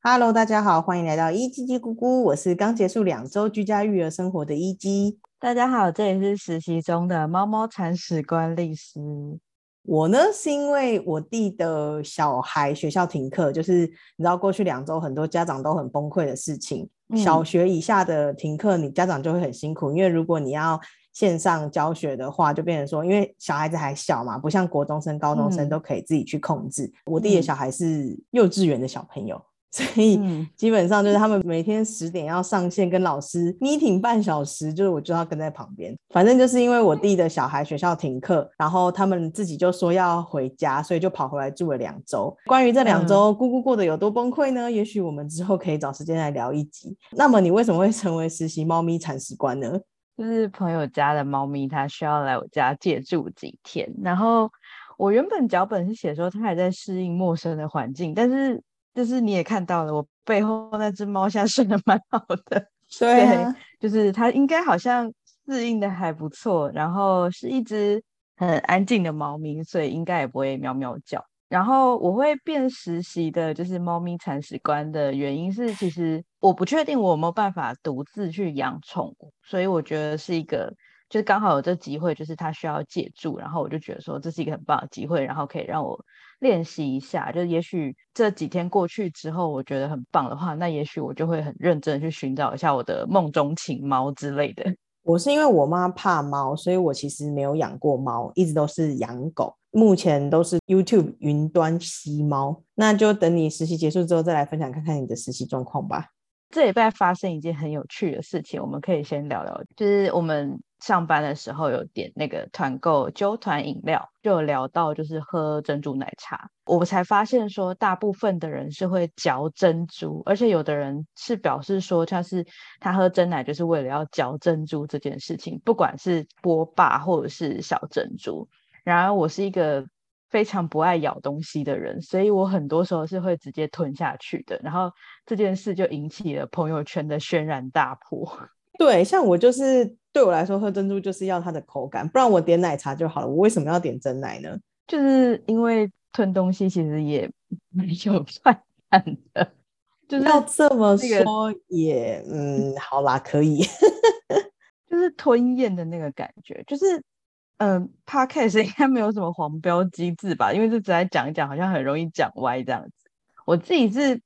Hello，大家好，欢迎来到一叽叽咕咕，我是刚结束两周居家育儿生活的一鸡。大家好，这里是实习中的猫猫铲屎官丽丝。我呢是因为我弟的小孩学校停课，就是你知道过去两周很多家长都很崩溃的事情。小学以下的停课，你家长就会很辛苦，因为如果你要线上教学的话，就变成说，因为小孩子还小嘛，不像国中生、高中生都可以自己去控制。我弟的小孩是幼稚园的小朋友。所以基本上就是他们每天十点要上线跟老师 meeting 半小时，就是我就要跟在旁边。反正就是因为我弟的小孩学校停课，然后他们自己就说要回家，所以就跑回来住了两周。关于这两周姑姑过得有多崩溃呢？也许我们之后可以找时间来聊一集。那么你为什么会成为实习猫咪铲屎官呢？就是朋友家的猫咪，它需要来我家借住几天。然后我原本脚本是写说它还在适应陌生的环境，但是。就是你也看到了，我背后那只猫现在睡得蛮好的，对，就是它应该好像适应的还不错，然后是一只很安静的猫咪，所以应该也不会喵喵叫。然后我会变实习的，就是猫咪铲屎官的原因是，其实我不确定我有没有办法独自去养宠物，所以我觉得是一个。就是刚好有这机会，就是它需要借助，然后我就觉得说这是一个很棒的机会，然后可以让我练习一下。就是也许这几天过去之后，我觉得很棒的话，那也许我就会很认真去寻找一下我的梦中情猫之类的。我是因为我妈怕猫，所以我其实没有养过猫，一直都是养狗。目前都是 YouTube 云端吸猫，那就等你实习结束之后再来分享看看你的实习状况吧。这礼拜发生一件很有趣的事情，我们可以先聊聊，就是我们。上班的时候有点那个团购揪团饮料，就有聊到就是喝珍珠奶茶，我才发现说大部分的人是会嚼珍珠，而且有的人是表示说他是他喝真奶就是为了要嚼珍珠这件事情，不管是波霸或者是小珍珠。然而我是一个非常不爱咬东西的人，所以我很多时候是会直接吞下去的。然后这件事就引起了朋友圈的轩然大波。对，像我就是对我来说喝珍珠就是要它的口感，不然我点奶茶就好了。我为什么要点真奶呢？就是因为吞东西其实也没有算感的，就是要这么说也嗯，好啦，可以，就是吞咽的那个感觉，就是嗯，podcast 应该没有什么黄标机制吧？因为这只来讲一讲，好像很容易讲歪这样子。我自己是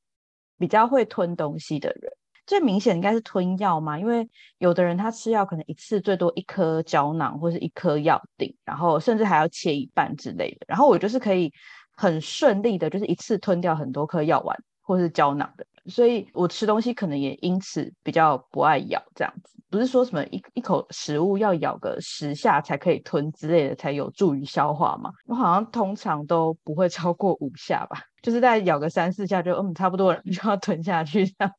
比较会吞东西的人。最明显应该是吞药嘛，因为有的人他吃药可能一次最多一颗胶囊或是一颗药锭，然后甚至还要切一半之类的。然后我就是可以很顺利的，就是一次吞掉很多颗药丸或是胶囊的，所以我吃东西可能也因此比较不爱咬这样子。不是说什么一一口食物要咬个十下才可以吞之类的才有助于消化嘛？我好像通常都不会 超过五下吧，就是在咬个三四下就嗯差不多了，就要吞下去这样。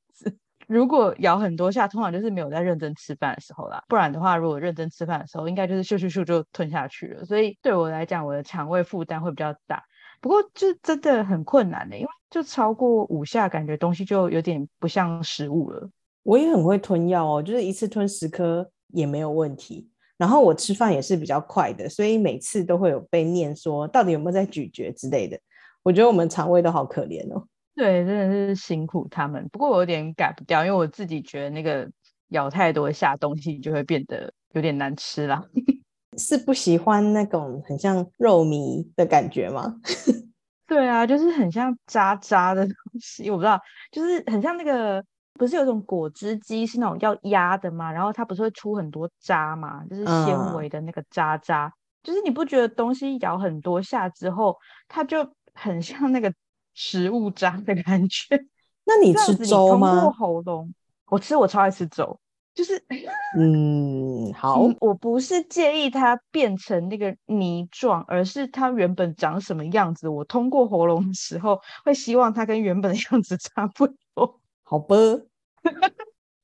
如果咬很多下，通常就是没有在认真吃饭的时候啦。不然的话，如果认真吃饭的时候，应该就是咻咻咻就吞下去了。所以对我来讲，我的肠胃负担会比较大。不过就真的很困难的，因为就超过五下，感觉东西就有点不像食物了。我也很会吞药哦，就是一次吞十颗也没有问题。然后我吃饭也是比较快的，所以每次都会有被念说到底有没有在咀嚼之类的。我觉得我们肠胃都好可怜哦。对，真的是辛苦他们。不过我有点改不掉，因为我自己觉得那个咬太多下东西就会变得有点难吃啦。是不喜欢那种很像肉糜的感觉吗？对啊，就是很像渣渣的东西。我不知道，就是很像那个，不是有种果汁机是那种要压的吗？然后它不是会出很多渣吗？就是纤维的那个渣渣。就是你不觉得东西咬很多下之后，它就很像那个。食物渣的感觉，那你吃粥吗？通过喉咙，我吃，我超爱吃粥，就是嗯，好，我不是介意它变成那个泥状，而是它原本长什么样子，我通过喉咙的时候会希望它跟原本的样子差不多。好吧，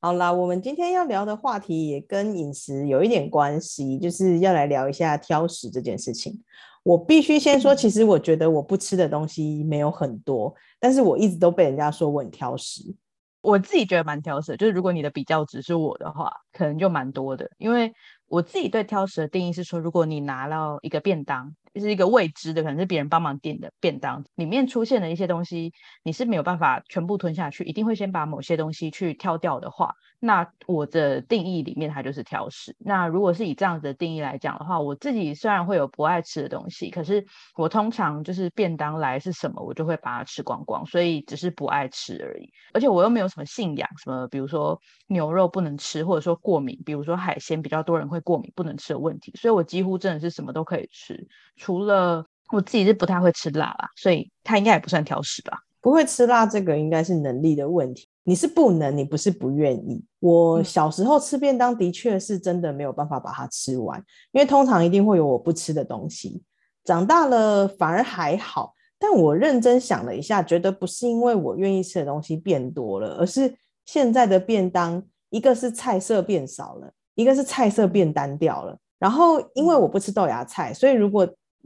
好啦，我们今天要聊的话题也跟饮食有一点关系，就是要来聊一下挑食这件事情。我必须先说，其实我觉得我不吃的东西没有很多，但是我一直都被人家说我很挑食。我自己觉得蛮挑食，就是如果你的比较只是我的话，可能就蛮多的。因为我自己对挑食的定义是说，如果你拿到一个便当，是一个未知的，可能是别人帮忙订的便当，里面出现的一些东西，你是没有办法全部吞下去，一定会先把某些东西去挑掉的话，那我的定义里面它就是挑食。那如果是以这样子的定义来讲的话，我自己虽然会有不爱吃的东西，可是我通常就是便当来是什么，我就会把它吃光光，所以只是不爱吃而已。而且我又没有什么信仰，什么比如说牛肉不能吃，或者说过敏，比如说海鲜比较多人会过敏不能吃的问题，所以我几乎真的是什么都可以吃。除了我自己是不太会吃辣啦，所以他应该也不算挑食吧。不会吃辣这个应该是能力的问题，你是不能，你不是不愿意。我小时候吃便当的确是真的没有办法把它吃完，因为通常一定会有我不吃的东西。长大了反而还好，但我认真想了一下，觉得不是因为我愿意吃的东西变多了，而是现在的便当一个是菜色变少了，一个是菜色变单调了。然后因为我不吃豆芽菜，所以如果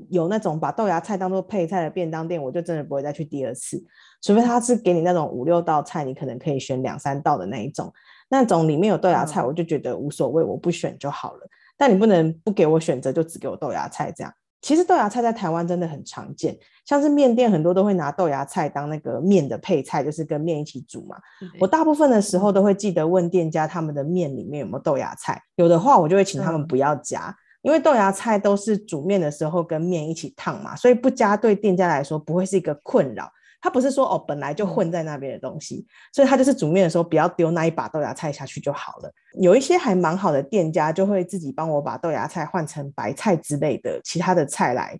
有那种把豆芽菜当做配菜的便当店，我就真的不会再去第二次，除非他是给你那种五六道菜，你可能可以选两三道的那一种，那种里面有豆芽菜，我就觉得无所谓，我不选就好了。但你不能不给我选择，就只给我豆芽菜这样。其实豆芽菜在台湾真的很常见，像是面店很多都会拿豆芽菜当那个面的配菜，就是跟面一起煮嘛。我大部分的时候都会记得问店家他们的面里面有没有豆芽菜，有的话我就会请他们不要加。因为豆芽菜都是煮面的时候跟面一起烫嘛，所以不加对店家来说不会是一个困扰。它不是说哦本来就混在那边的东西，所以它就是煮面的时候不要丢那一把豆芽菜下去就好了。有一些还蛮好的店家就会自己帮我把豆芽菜换成白菜之类的其他的菜来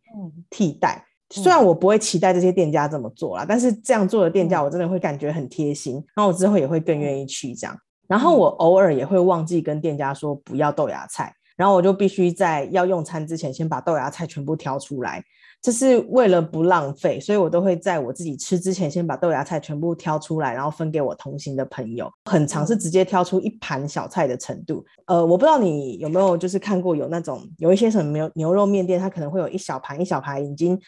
替代。虽然我不会期待这些店家这么做啦，但是这样做的店家我真的会感觉很贴心，然后我之后也会更愿意去这样。然后我偶尔也会忘记跟店家说不要豆芽菜。然后我就必须在要用餐之前先把豆芽菜全部挑出来，这是为了不浪费，所以我都会在我自己吃之前先把豆芽菜全部挑出来，然后分给我同行的朋友。很常是直接挑出一盘小菜的程度。呃，我不知道你有没有就是看过有那种有一些什么牛牛肉面店，它可能会有一小盘一小盘已经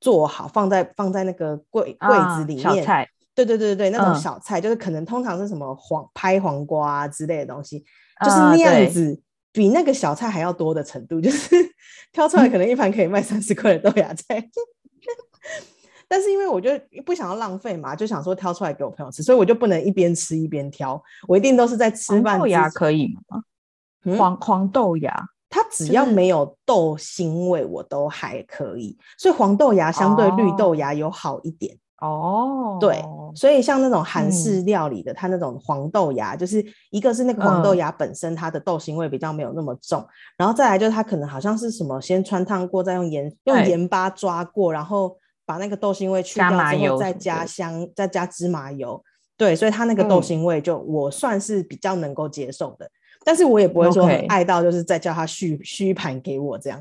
做好放在放在那个柜柜子里面。小菜。对对对对对，那种小菜就是可能通常是什么黄拍黄瓜啊之类的东西，就是那样子。比那个小菜还要多的程度，就是 挑出来可能一盘可以卖三十块的豆芽菜，但是因为我就不想要浪费嘛，就想说挑出来给我朋友吃，所以我就不能一边吃一边挑，我一定都是在吃饭。豆芽可以吗？黄黄豆芽，它只要没有豆腥味，我都还可以。所以黄豆芽相对绿豆芽有好一点。哦，对，所以像那种韩式料理的，它那种黄豆芽，就是一个是那个黄豆芽本身它的豆腥味比较没有那么重，然后再来就是它可能好像是什么先穿烫过，再用盐用盐巴抓过，然后把那个豆腥味去掉之后再加香，再加芝麻油，对，所以它那个豆腥味就我算是比较能够接受的。但是我也不会说很爱到，就是再叫他续续盘给我这样。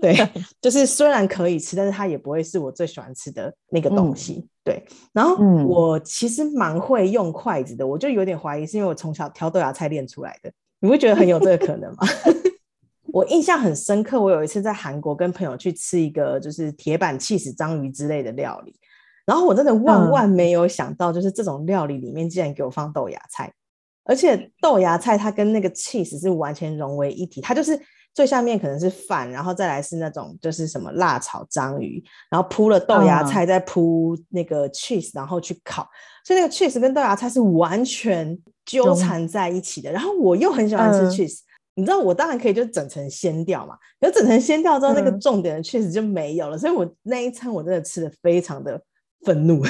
对，就是虽然可以吃，但是它也不会是我最喜欢吃的那个东西。对，然后我其实蛮会用筷子的，我就有点怀疑是因为我从小挑豆芽菜练出来的。你会觉得很有这个可能吗？我印象很深刻，我有一次在韩国跟朋友去吃一个就是铁板气死章鱼之类的料理，然后我真的万万没有想到，就是这种料理里面竟然给我放豆芽菜。而且豆芽菜它跟那个 cheese 是完全融为一体，它就是最下面可能是饭，然后再来是那种就是什么辣炒章鱼，然后铺了豆芽菜，再铺那个 cheese，然后去烤，所以那个 cheese 跟豆芽菜是完全纠缠在一起的。然后我又很喜欢吃 cheese，你知道我当然可以就整层鲜掉嘛，可整层鲜掉之后，那个重点的 cheese 就没有了，所以我那一餐我真的吃的非常的愤怒，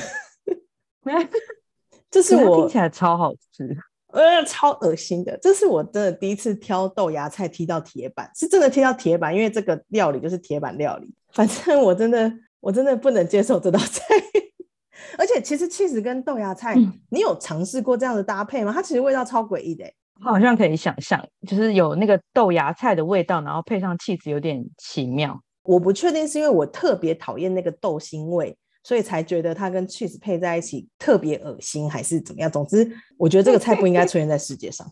这是我听起来超好吃。呃，超恶心的！这是我真的第一次挑豆芽菜踢到铁板，是真的踢到铁板，因为这个料理就是铁板料理。反正我真的，我真的不能接受这道菜。而且，其实 cheese 跟豆芽菜，你有尝试过这样的搭配吗？它其实味道超诡异的。好像可以想象，就是有那个豆芽菜的味道，然后配上 cheese，有点奇妙。我不确定是因为我特别讨厌那个豆腥味。所以才觉得它跟 cheese 配在一起特别恶心，还是怎么样？总之，我觉得这个菜不应该出现在世界上。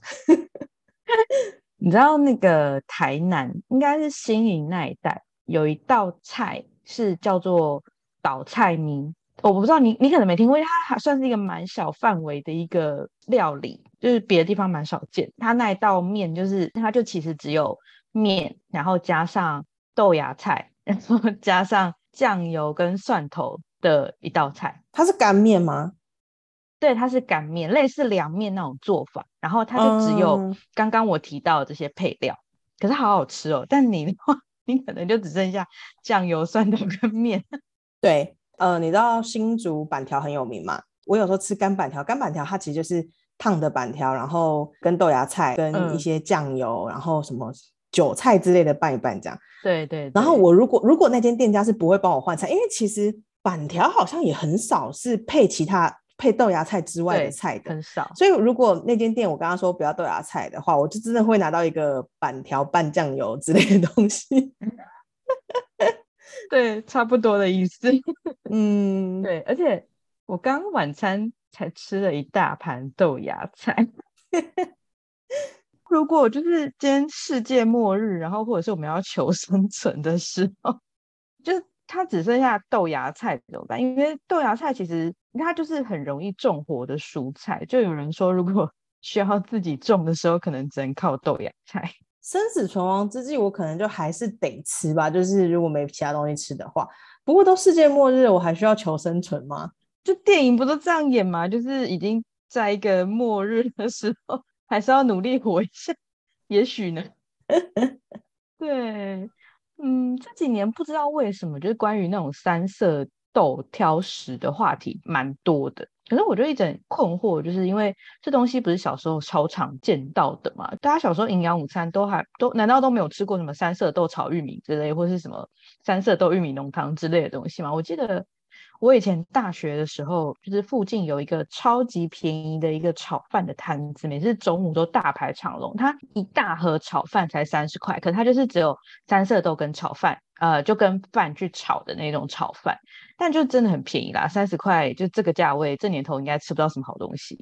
你知道那个台南应该是新营那一带有一道菜是叫做倒菜米，我不知道你你可能没听过，它还算是一个蛮小范围的一个料理，就是别的地方蛮少见。它那一道面就是它就其实只有面，然后加上豆芽菜。然后加上酱油跟蒜头的一道菜。它是干面吗？对，它是干面，类似凉面那种做法。然后它就只有刚刚我提到的这些配料，可是好好吃哦。但你的话，你可能就只剩下酱油、蒜头跟面。对，呃，你知道新竹板条很有名嘛？我有时候吃干板条，干板条它其实就是烫的板条，然后跟豆芽菜、跟一些酱油，然后什么韭菜之类的拌一拌这样。对对。然后我如果如果那间店家是不会帮我换菜，因为其实板条好像也很少是配其他。配豆芽菜之外的菜的很少，所以如果那间店我刚刚说不要豆芽菜的话，我就真的会拿到一个板条拌酱油之类的东西。对，差不多的意思。嗯，对，而且我刚晚餐才吃了一大盘豆芽菜。如果就是今天世界末日，然后或者是我们要求生存的时候，就。它只剩下豆芽菜怎么办？因为豆芽菜其实它就是很容易种活的蔬菜。就有人说，如果 需要自己种的时候，可能只能靠豆芽菜。生死存亡之际，我可能就还是得吃吧。就是如果没其他东西吃的话，不过都世界末日，我还需要求生存吗？就电影不都这样演吗？就是已经在一个末日的时候，还是要努力活一下。也许呢？对。嗯，这几年不知道为什么，就是关于那种三色豆挑食的话题蛮多的。可是我就一直很困惑，就是因为这东西不是小时候超常见到的嘛？大家小时候营养午餐都还都难道都没有吃过什么三色豆炒玉米之类，或是什么三色豆玉米浓汤之类的东西吗？我记得。我以前大学的时候，就是附近有一个超级便宜的一个炒饭的摊子，每次中午都大排长龙。它一大盒炒饭才三十块，可它就是只有三色豆跟炒饭，呃，就跟饭去炒的那种炒饭，但就真的很便宜啦，三十块就这个价位，这年头应该吃不到什么好东西。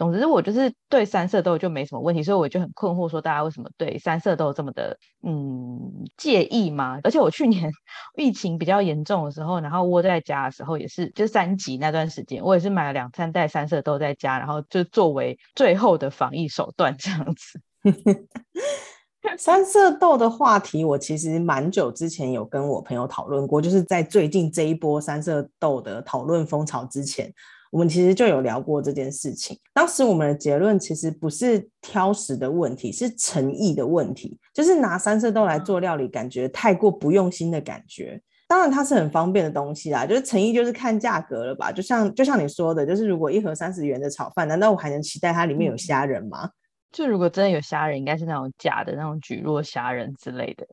总之，我就是对三色豆就没什么问题，所以我就很困惑，说大家为什么对三色豆这么的嗯介意吗？而且我去年 疫情比较严重的时候，然后窝在家的时候，也是就三级那段时间，我也是买了两三袋三色豆在家，然后就作为最后的防疫手段这样子。三色豆的话题，我其实蛮久之前有跟我朋友讨论过，就是在最近这一波三色豆的讨论风潮之前。我们其实就有聊过这件事情，当时我们的结论其实不是挑食的问题，是诚意的问题，就是拿三色豆来做料理，感觉太过不用心的感觉。当然它是很方便的东西啦，就是诚意就是看价格了吧？就像就像你说的，就是如果一盒三十元的炒饭，难道我还能期待它里面有虾仁吗？就如果真的有虾仁，应该是那种假的那种菊若虾仁之类的。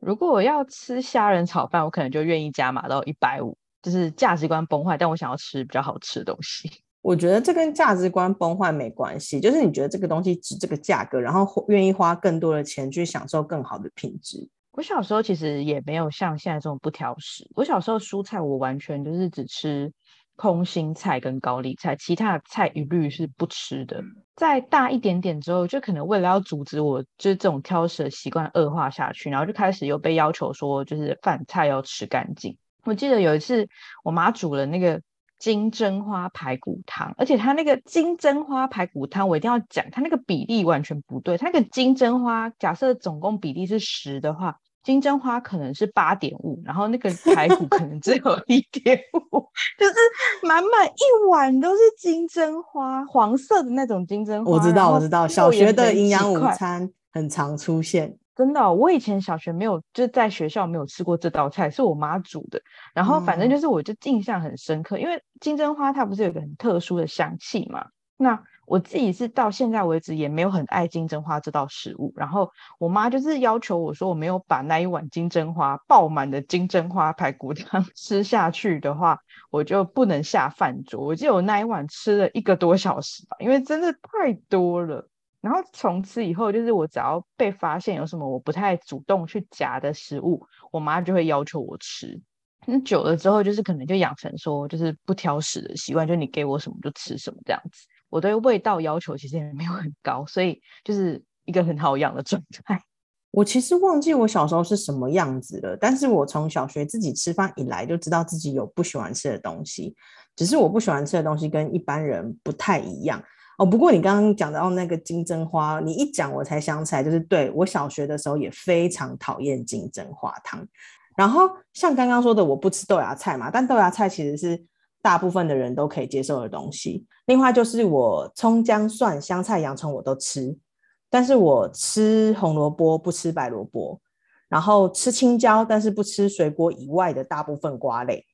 如果我要吃虾仁炒饭，我可能就愿意加码到一百五。就是价值观崩坏，但我想要吃比较好吃的东西。我觉得这跟价值观崩坏没关系，就是你觉得这个东西值这个价格，然后愿意花更多的钱去享受更好的品质。我小时候其实也没有像现在这种不挑食。我小时候蔬菜我完全就是只吃空心菜跟高丽菜，其他的菜一律是不吃的。再大一点点之后，就可能为了要阻止我就是这种挑食的习惯恶化下去，然后就开始又被要求说，就是饭菜要吃干净。我记得有一次，我妈煮了那个金针花排骨汤，而且她那个金针花排骨汤，我一定要讲，它那个比例完全不对。它那个金针花，假设总共比例是十的话，金针花可能是八点五，然后那个排骨可能只有一点五，就是满满一碗都是金针花，黄色的那种金针花。我知道，我知道，小学的营养午餐很常出现。真的，我以前小学没有，就是在学校没有吃过这道菜，是我妈煮的。然后反正就是，我就印象很深刻，因为金针花它不是有个很特殊的香气嘛。那我自己是到现在为止也没有很爱金针花这道食物。然后我妈就是要求我说，我没有把那一碗金针花爆满的金针花排骨汤 吃下去的话，我就不能下饭桌。我记得我那一碗吃了一个多小时吧，因为真的太多了。然后从此以后，就是我只要被发现有什么我不太主动去夹的食物，我妈就会要求我吃。那久了之后，就是可能就养成说就是不挑食的习惯，就你给我什么就吃什么这样子。我对味道要求其实也没有很高，所以就是一个很好养的状态。我其实忘记我小时候是什么样子了，但是我从小学自己吃饭以来就知道自己有不喜欢吃的东西，只是我不喜欢吃的东西跟一般人不太一样。哦，不过你刚刚讲到那个金针花，你一讲我才想起来，就是对我小学的时候也非常讨厌金针花汤。然后像刚刚说的，我不吃豆芽菜嘛，但豆芽菜其实是大部分的人都可以接受的东西。另外就是我葱姜蒜香菜洋葱我都吃，但是我吃红萝卜不吃白萝卜，然后吃青椒，但是不吃水果以外的大部分瓜类。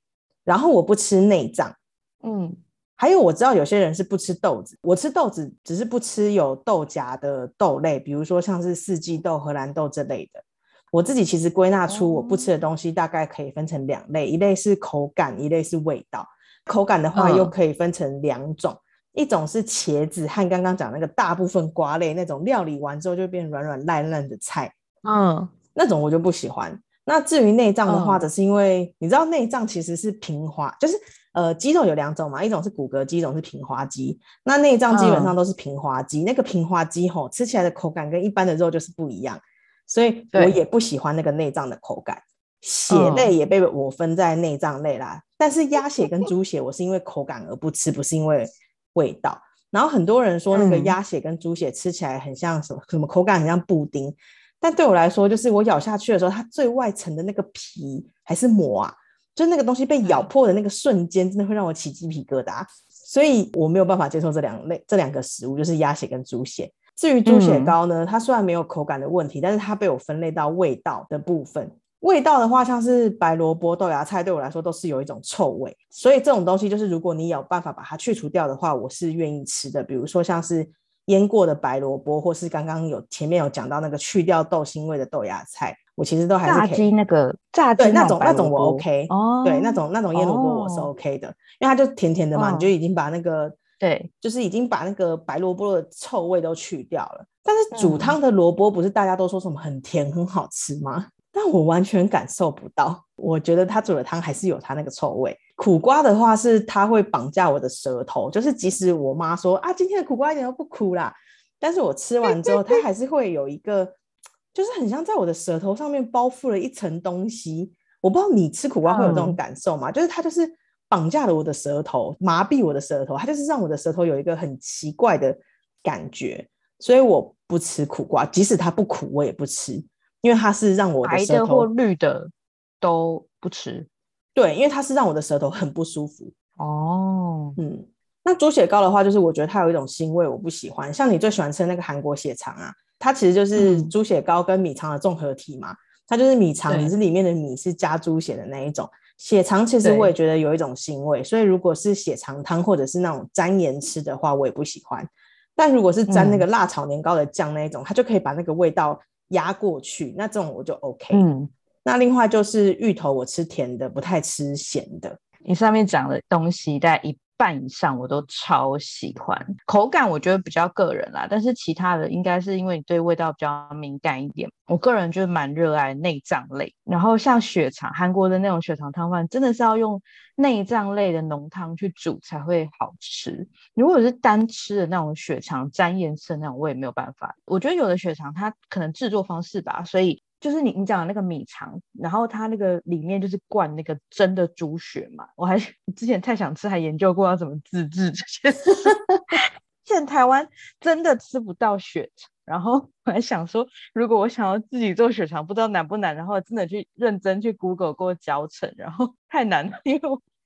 然后我不吃内脏，嗯，还有我知道有些人是不吃豆子，我吃豆子只是不吃有豆荚的豆类，比如说像是四季豆、荷兰豆这类的。我自己其实归纳出我不吃的东西大概可以分成两类，一类是口感，一类是味道。口感的话又可以分成两种，一种是茄子和刚刚讲那个大部分瓜类那种料理完之后就变软软烂烂的菜，嗯，那种我就不喜欢。那至于内脏的话，则是因为你知道内脏其实是平滑，就是呃肌肉有两种嘛，一种是骨骼肌，一种是平滑肌。那内脏基本上都是平滑肌，那个平滑肌吼吃起来的口感跟一般的肉就是不一样，所以我也不喜欢那个内脏的口感。血类也被我分在内脏类啦，但是鸭血跟猪血我是因为口感而不吃，不是因为味道。然后很多人说那个鸭血跟猪血吃起来很像什么什么口感很像布丁。但对我来说，就是我咬下去的时候，它最外层的那个皮还是膜啊，就那个东西被咬破的那个瞬间，真的会让我起鸡皮疙瘩，所以我没有办法接受这两类这两个食物，就是鸭血跟猪血。至于猪血糕呢，它虽然没有口感的问题，但是它被我分类到味道的部分。味道的话，像是白萝卜、豆芽菜，对我来说都是有一种臭味，所以这种东西就是如果你有办法把它去除掉的话，我是愿意吃的。比如说像是。腌过的白萝卜，或是刚刚有前面有讲到那个去掉豆腥味的豆芽菜，我其实都还是炸鸡那个炸鸡那种那种我 OK 哦，对那种那种腌萝卜我是 OK 的，因为它就甜甜的嘛，你就已经把那个对，就是已经把那个白萝卜的臭味都去掉了。但是煮汤的萝卜不是大家都说什么很甜很好吃吗？但我完全感受不到，我觉得他煮的汤还是有他那个臭味。苦瓜的话是它会绑架我的舌头，就是即使我妈说啊今天的苦瓜一点都不苦啦，但是我吃完之后它还是会有一个，就是很像在我的舌头上面包覆了一层东西。我不知道你吃苦瓜会有这种感受吗？就是它就是绑架了我的舌头，麻痹我的舌头，它就是让我的舌头有一个很奇怪的感觉，所以我不吃苦瓜，即使它不苦我也不吃。因为它是让我的舌头或绿的都不吃，对，因为它是让我的舌头很不舒服。哦，嗯，那猪血糕的话，就是我觉得它有一种腥味，我不喜欢。像你最喜欢吃的那个韩国血肠啊，它其实就是猪血糕跟米肠的综合体嘛。它就是米肠，只是里面的米是加猪血的那一种。血肠其实我也觉得有一种腥味，所以如果是血肠汤或者是那种沾盐吃的话，我也不喜欢。但如果是沾那个辣炒年糕的酱那一种，它就可以把那个味道。压过去，那这种我就 OK。嗯，那另外就是芋头，我吃甜的，不太吃咸的。你上面讲的东西，大概一半以上我都超喜欢。口感我觉得比较个人啦，但是其他的应该是因为你对味道比较敏感一点。我个人就是蛮热爱内脏类，然后像血肠，韩国的那种血肠汤饭，真的是要用内脏类的浓汤去煮才会好吃。如果是单吃的那种血肠沾颜色那种，我也没有办法。我觉得有的血肠它可能制作方式吧，所以。就是你你讲的那个米肠，然后它那个里面就是灌那个真的猪血嘛。我还之前太想吃，还研究过要怎么自制这些。现在台湾真的吃不到血肠，然后我还想说，如果我想要自己做血肠，不知道难不难。然后真的去认真去 Google 过教程，然后 太难了，因为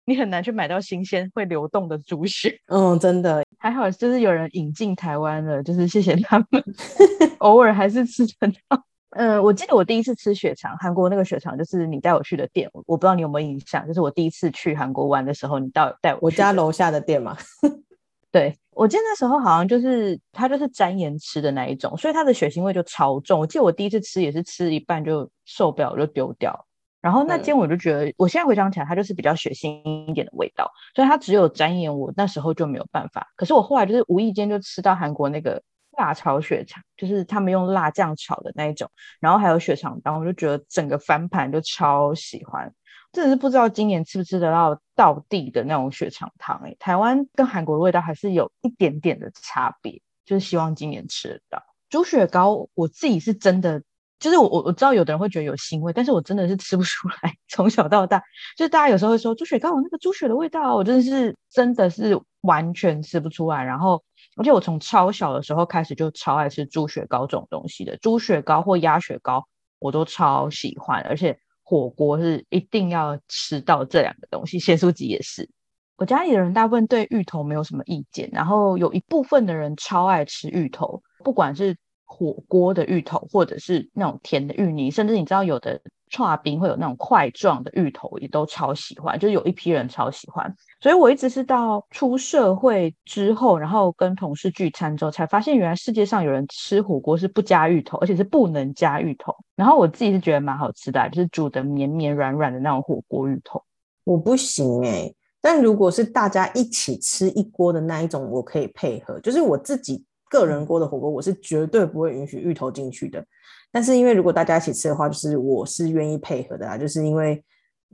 你很难去买到新鲜会流动的猪血。嗯，真的还好，就是有人引进台湾了，就是谢谢他们，偶尔还是吃得到。嗯，我记得我第一次吃血肠，韩国那个血肠就是你带我去的店，我不知道你有没有印象，就是我第一次去韩国玩的时候，你带带我我家楼下的店嘛。对，我记得那时候好像就是它就是沾盐吃的那一种，所以它的血腥味就超重。我记得我第一次吃也是吃一半就受不了就丢掉，然后那间我就觉得，我现在回想起来，它就是比较血腥一点的味道，所以它只有沾盐，我那时候就没有办法。可是我后来就是无意间就吃到韩国那个。辣炒血肠就是他们用辣酱炒的那一种，然后还有血肠汤，我就觉得整个翻盘就超喜欢。真的是不知道今年吃不吃得到道地的那种血肠汤哎，台湾跟韩国的味道还是有一点点的差别，就是希望今年吃得到。猪血糕我自己是真的，就是我我我知道有的人会觉得有腥味，但是我真的是吃不出来。从小到大，就是大家有时候会说猪血糕我那个猪血的味道，我真的是真的是完全吃不出来。然后。而且我从超小的时候开始就超爱吃猪血糕这种东西的，猪血糕或鸭血糕我都超喜欢，而且火锅是一定要吃到这两个东西，咸酥鸡也是。我家里的人大部分对芋头没有什么意见，然后有一部分的人超爱吃芋头，不管是火锅的芋头，或者是那种甜的芋泥，甚至你知道有的串冰会有那种块状的芋头，也都超喜欢，就是有一批人超喜欢。所以我一直是到出社会之后，然后跟同事聚餐之后，才发现原来世界上有人吃火锅是不加芋头，而且是不能加芋头。然后我自己是觉得蛮好吃的，就是煮的绵绵软软的那种火锅芋头。我不行哎，但如果是大家一起吃一锅的那一种，我可以配合。就是我自己。个人锅的火锅，我是绝对不会允许芋头进去的。但是因为如果大家一起吃的话，就是我是愿意配合的啦。就是因为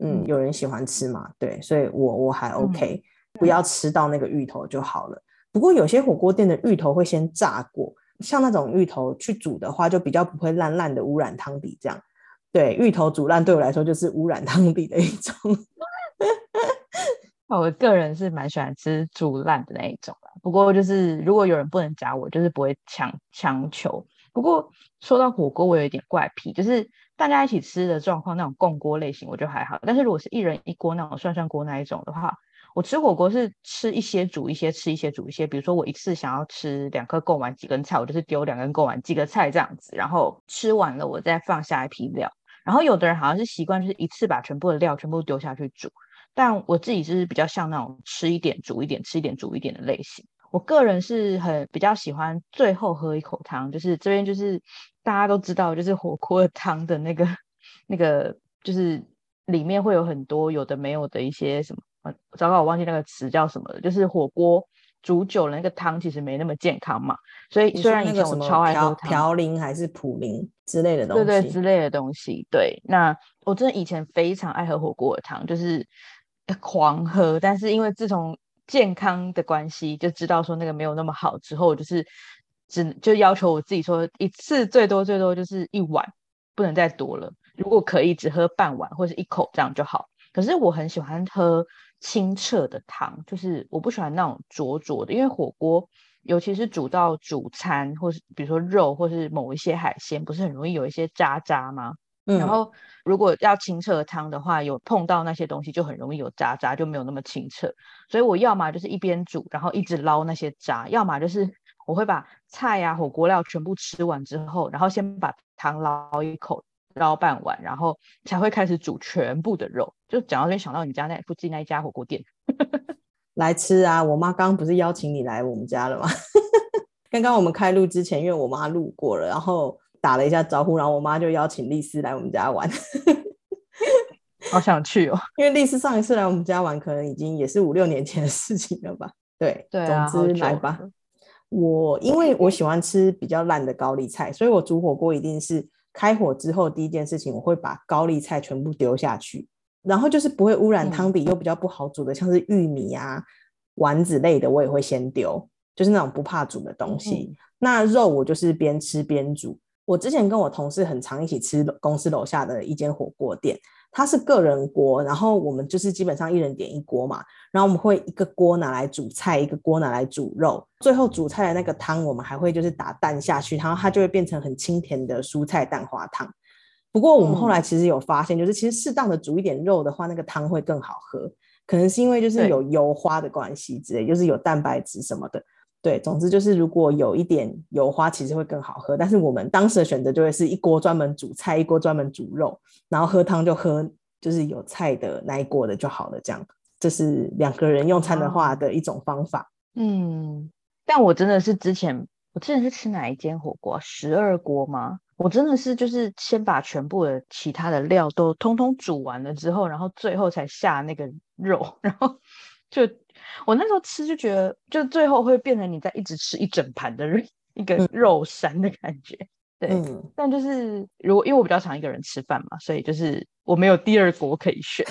嗯，有人喜欢吃嘛，对，所以我我还 OK，不要吃到那个芋头就好了。不过有些火锅店的芋头会先炸过，像那种芋头去煮的话，就比较不会烂烂的污染汤底。这样，对，芋头煮烂对我来说就是污染汤底的一种。我个人是蛮喜欢吃煮烂的那一种的，不过就是如果有人不能夹，我就是不会强强求。不过说到火锅，我有一点怪癖，就是大家一起吃的状况，那种共锅类型我就还好。但是如果是一人一锅那种涮涮锅那一种的话，我吃火锅是吃一些煮一些，吃一些煮一些。比如说我一次想要吃两颗贡丸几根菜，我就是丢两根贡丸几个菜这样子，然后吃完了我再放下一批料。然后有的人好像是习惯就是一次把全部的料全部丢下去煮。但我自己就是比较像那种吃一点煮一点，吃一点煮一点的类型。我个人是很比较喜欢最后喝一口汤，就是这边就是大家都知道，就是火锅的汤的那个那个，就是里面会有很多有的没有的一些什么，糟糕，我忘记那个词叫什么了。就是火锅煮久了，那个汤其实没那么健康嘛。所以虽然以前我超爱喝汤，嘌呤还是普林之类的东西，对对之类的东西。对，那我真的以前非常爱喝火锅的汤，就是。狂喝，但是因为自从健康的关系，就知道说那个没有那么好之后，就是只就要求我自己说一次最多最多就是一碗，不能再多了。如果可以，只喝半碗或者一口这样就好。可是我很喜欢喝清澈的汤，就是我不喜欢那种浊浊的，因为火锅尤其是煮到主餐或是比如说肉或是某一些海鲜，不是很容易有一些渣渣吗？然后，如果要清澈汤的话，有碰到那些东西就很容易有渣渣，就没有那么清澈。所以我要么就是一边煮，然后一直捞那些渣；要么就是我会把菜呀、火锅料全部吃完之后，然后先把汤捞一口，捞半碗，然后才会开始煮全部的肉。就讲到这边，想到你家那附近那一家火锅店，来吃啊！我妈刚刚不是邀请你来我们家了吗？刚刚我们开录之前，因为我妈路过了，然后。打了一下招呼，然后我妈就邀请丽丝来我们家玩，好想去哦！因为丽丝上一次来我们家玩，可能已经也是五六年前的事情了吧？对，对啊，总之来吧。我因为我喜欢吃比较烂的高丽菜，所以我煮火锅一定是开火之后第一件事情，我会把高丽菜全部丢下去，然后就是不会污染汤底又比较不好煮的，像是玉米啊、丸子类的，我也会先丢，就是那种不怕煮的东西。那肉我就是边吃边煮。我之前跟我同事很常一起吃公司楼下的一间火锅店，它是个人锅，然后我们就是基本上一人点一锅嘛，然后我们会一个锅拿来煮菜，一个锅拿来煮肉，最后煮菜的那个汤我们还会就是打蛋下去，然后它就会变成很清甜的蔬菜蛋花汤。不过我们后来其实有发现，就是其实适当的煮一点肉的话，那个汤会更好喝，可能是因为就是有油花的关系之类，就是有蛋白质什么的。对，总之就是如果有一点油花，其实会更好喝。但是我们当时的选择就会是一锅专门煮菜，一锅专门煮肉，然后喝汤就喝就是有菜的那一锅的就好了。这样，这是两个人用餐的话的一种方法。嗯，但我真的是之前我之前是吃哪一间火锅？十二锅吗？我真的是就是先把全部的其他的料都通通煮完了之后，然后最后才下那个肉，然后就。我那时候吃就觉得，就最后会变成你在一直吃一整盘的肉，一个肉山的感觉。对，但就是如果因为我比较常一个人吃饭嘛，所以就是我没有第二锅可以选。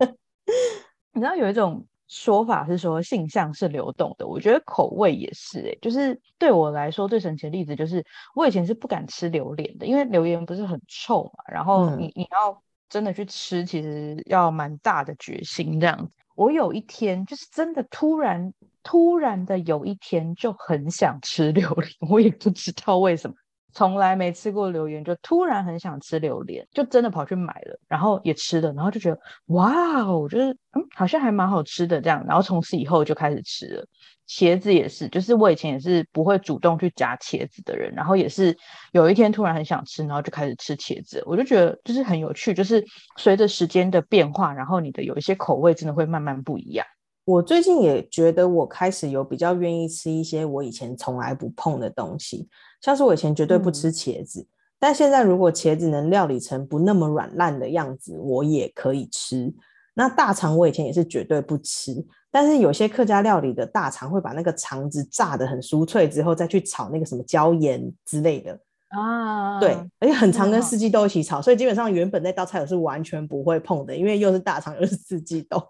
你知道有一种说法是说性向是流动的，我觉得口味也是。哎，就是对我来说最神奇的例子就是，我以前是不敢吃榴莲的，因为榴莲不是很臭嘛，然后你你要真的去吃，其实要蛮大的决心这样子。我有一天就是真的突然突然的有一天就很想吃榴莲，我也不知道为什么。从来没吃过榴莲，就突然很想吃榴莲，就真的跑去买了，然后也吃了，然后就觉得哇哦，就是嗯，好像还蛮好吃的这样，然后从此以后就开始吃了。茄子也是，就是我以前也是不会主动去夹茄子的人，然后也是有一天突然很想吃，然后就开始吃茄子，我就觉得就是很有趣，就是随着时间的变化，然后你的有一些口味真的会慢慢不一样。我最近也觉得我开始有比较愿意吃一些我以前从来不碰的东西，像是我以前绝对不吃茄子，但现在如果茄子能料理成不那么软烂的样子，我也可以吃。那大肠我以前也是绝对不吃。但是有些客家料理的大肠会把那个肠子炸得很酥脆，之后再去炒那个什么椒盐之类的啊，对，而且很常跟四季豆一起炒，所以基本上原本那道菜我是完全不会碰的，因为又是大肠又是四季豆。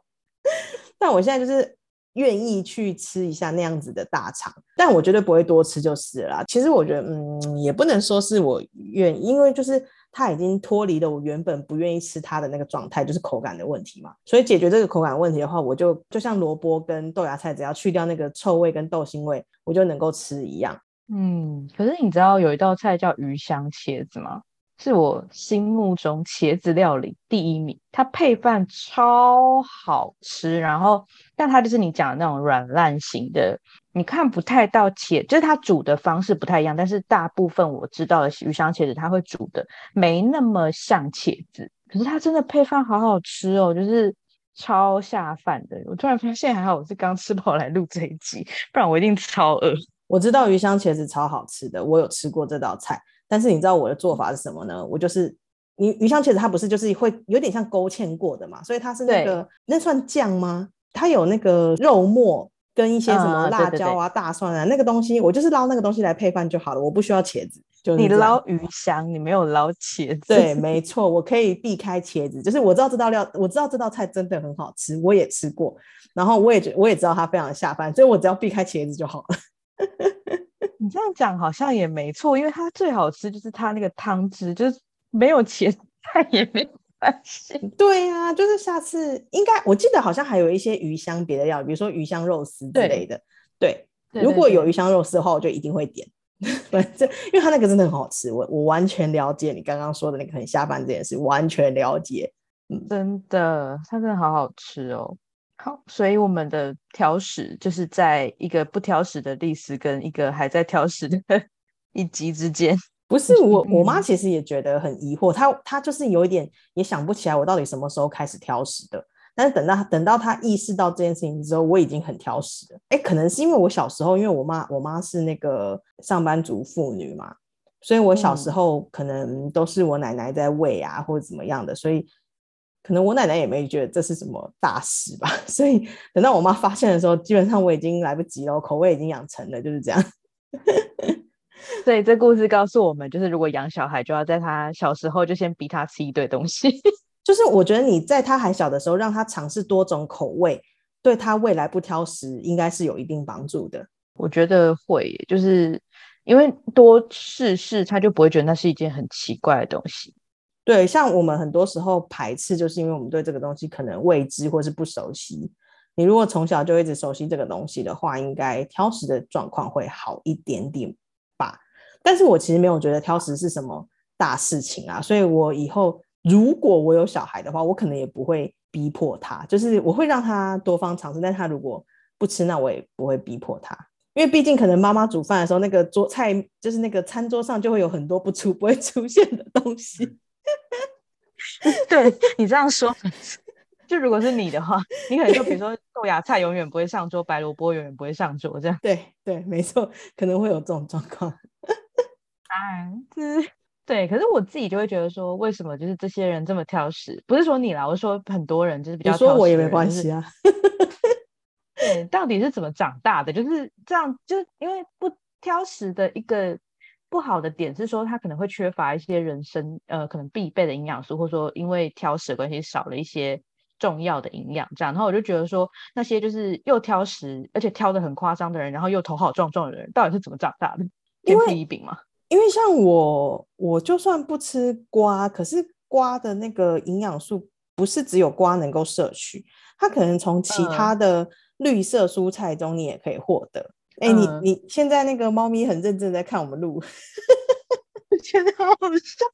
但我现在就是愿意去吃一下那样子的大肠，但我绝对不会多吃就是了。其实我觉得，嗯，也不能说是我愿，因为就是。它已经脱离了我原本不愿意吃它的那个状态，就是口感的问题嘛。所以解决这个口感问题的话，我就就像萝卜跟豆芽菜，只要去掉那个臭味跟豆腥味，我就能够吃一样。嗯，可是你知道有一道菜叫鱼香茄子吗？是我心目中茄子料理第一名，它配饭超好吃，然后但它就是你讲的那种软烂型的，你看不太到茄，就是它煮的方式不太一样，但是大部分我知道的鱼香茄子，它会煮的没那么像茄子，可是它真的配饭好好吃哦，就是超下饭的。我突然发现还好我是刚吃饱来录这一集，不然我一定超饿。我知道鱼香茄子超好吃的，我有吃过这道菜。但是你知道我的做法是什么呢？我就是鱼鱼香茄子，它不是就是会有点像勾芡过的嘛，所以它是那个那算酱吗？它有那个肉末跟一些什么辣椒啊、大蒜啊那个东西，我就是捞那个东西来配饭就好了，我不需要茄子。就你捞鱼香，你没有捞茄子。对，没错，我可以避开茄子，就是我知道这道料，我知道这道菜真的很好吃，我也吃过，然后我也觉我也知道它非常下饭，所以我只要避开茄子就好了。你这样讲好像也没错，因为它最好吃就是它那个汤汁，就是没有茄子也没关系。对呀，就是下次应该我记得好像还有一些鱼香别的料，比如说鱼香肉丝之类的。对，如果有鱼香肉丝的话，我就一定会点。反正因为它那个真的很好吃，我我完全了解你刚刚说的那个很下饭这件事，完全了解。嗯，真的，它真的好好吃哦。好，所以我们的挑食就是在一个不挑食的历史跟一个还在挑食的一集之间。不是我，我妈其实也觉得很疑惑，她她就是有一点也想不起来我到底什么时候开始挑食的。但是等到等到她意识到这件事情之后，我已经很挑食了。哎，可能是因为我小时候，因为我妈我妈是那个上班族妇女嘛，所以我小时候可能都是我奶奶在喂啊，或者怎么样的，所以。可能我奶奶也没觉得这是什么大事吧，所以等到我妈发现的时候，基本上我已经来不及了，口味已经养成了，就是这样。所以这故事告诉我们，就是如果养小孩，就要在他小时候就先逼他吃一堆东西。就是我觉得你在他还小的时候，让他尝试多种口味，对他未来不挑食，应该是有一定帮助的。我觉得会，就是因为多试试，他就不会觉得那是一件很奇怪的东西。对，像我们很多时候排斥，就是因为我们对这个东西可能未知或是不熟悉。你如果从小就一直熟悉这个东西的话，应该挑食的状况会好一点点吧。但是我其实没有觉得挑食是什么大事情啊，所以我以后如果我有小孩的话，我可能也不会逼迫他，就是我会让他多方尝试。但他如果不吃，那我也不会逼迫他，因为毕竟可能妈妈煮饭的时候，那个桌菜就是那个餐桌上就会有很多不出不会出现的东西。对你这样说，就如果是你的话，你可能就比如说豆芽菜永远不会上桌，白萝卜永远不会上桌，这样。对对，没错，可能会有这种状况。啊，是，对。可是我自己就会觉得说，为什么就是这些人这么挑食？不是说你啦，我说很多人就是比较。说我也没关系啊。对，到底是怎么长大的？就是这样，就是因为不挑食的一个。不好的点是说，他可能会缺乏一些人生呃可能必备的营养素，或者说因为挑食的关系少了一些重要的营养，这样。然后我就觉得说，那些就是又挑食而且挑的很夸张的人，然后又头好壮壮的人，到底是怎么长大的？天赋异禀吗？因为像我，我就算不吃瓜，可是瓜的那个营养素不是只有瓜能够摄取，它可能从其他的绿色蔬菜中你也可以获得。哎，你你现在那个猫咪很认真在看我们录，觉得好好笑。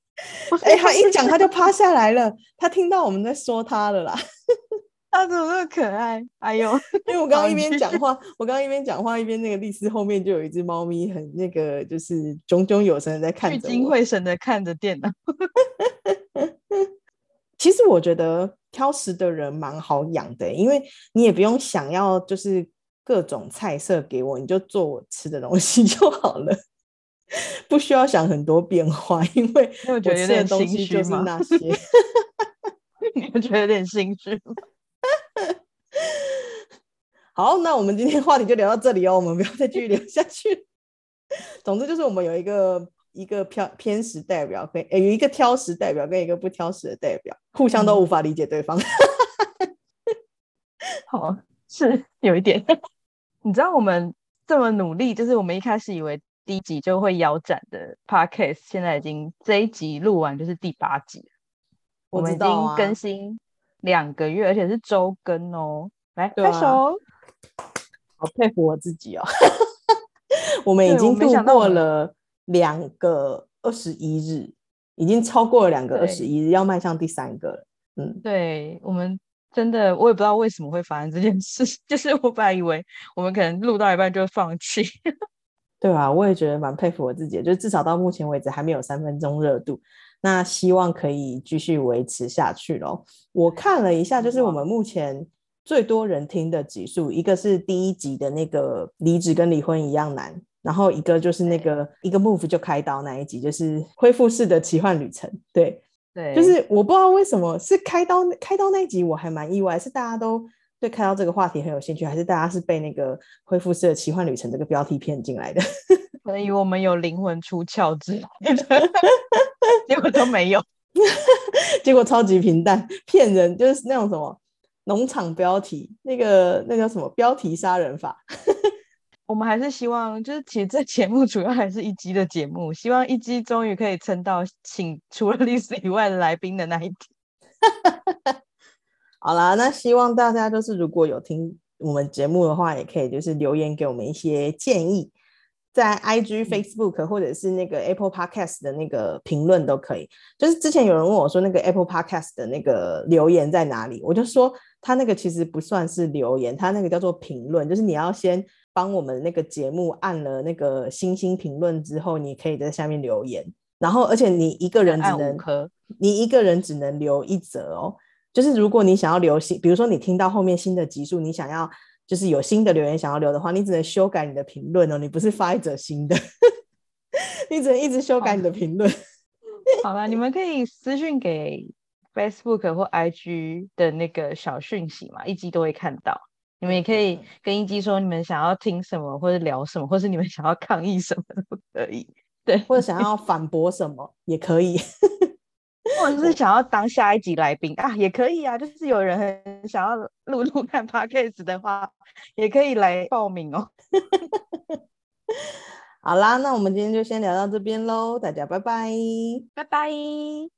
哎，他一讲他就趴下来了，他听到我们在说他了啦。他怎么那么可爱？哎呦，因为我刚刚一边讲话，我刚刚一边讲话一边那个丽丝后面就有一只猫咪，很那个就是炯炯有神的在看着聚精会神的看着电脑。其实我觉得挑食的人蛮好养的，因为你也不用想要就是各种菜色给我，你就做我吃的东西 就好了，不需要想很多变化，因为我觉得有点东西就是那些。你觉得有点心虚吗？好，那我们今天话题就聊到这里哦，我们不要再继续聊下去。总之就是我们有一个一个偏偏食代表，跟有一个挑食代表，跟一个不挑食的代表，互相都无法理解对方。好，是有一点。你知道我们这么努力，就是我们一开始以为第一集就会腰斩的 podcast，现在已经这一集录完就是第八集我们已经更新。两个月，而且是周更哦！来拍手，好佩服我自己哦！我们已经度过了两个二十一日，已经超过了两个二十一日，要迈向第三个了。嗯，对我们真的，我也不知道为什么会发生这件事，就是我本来以为我们可能录到一半就会放弃。对啊，我也觉得蛮佩服我自己，就至少到目前为止还没有三分钟热度。那希望可以继续维持下去咯。我看了一下，就是我们目前最多人听的集数，一个是第一集的那个离职跟离婚一样难，然后一个就是那个一个 move 就开刀那一集，就是恢复式的奇幻旅程。对对，就是我不知道为什么是开刀开刀那一集，我还蛮意外，是大家都对开刀这个话题很有兴趣，还是大家是被那个恢复式的奇幻旅程这个标题骗进来的？可能以为我们有灵魂出窍之类的。结果都没有，结果超级平淡，骗人，就是那种什么农场标题，那个那叫什么标题杀人法。我们还是希望，就是其实这节目主要还是一集的节目，希望一集终于可以撑到请除了历史以外的来宾的那一天。好啦，那希望大家就是如果有听我们节目的话，也可以就是留言给我们一些建议。在 IG、Facebook 或者是那个 Apple Podcast 的那个评论都可以。就是之前有人问我说，那个 Apple Podcast 的那个留言在哪里？我就说，他那个其实不算是留言，他那个叫做评论。就是你要先帮我们那个节目按了那个星星评论之后，你可以在下面留言。然后，而且你一个人只能，你一个人只能留一则哦。就是如果你想要留新，比如说你听到后面新的集数，你想要。就是有新的留言想要留的话，你只能修改你的评论哦，你不是发一则新的，你只能一直修改你的评论。好了，你们可以私信给 Facebook 或 IG 的那个小讯息嘛，一集都会看到。你们也可以跟一基说你们想要听什么，或者聊什么，或是你们想要抗议什么都可以。对，或者想要反驳什么也可以。或者是想要当下一集来宾啊，也可以啊。就是有人很想要录录看 podcast 的话，也可以来报名哦。好啦，那我们今天就先聊到这边喽，大家拜拜，拜拜。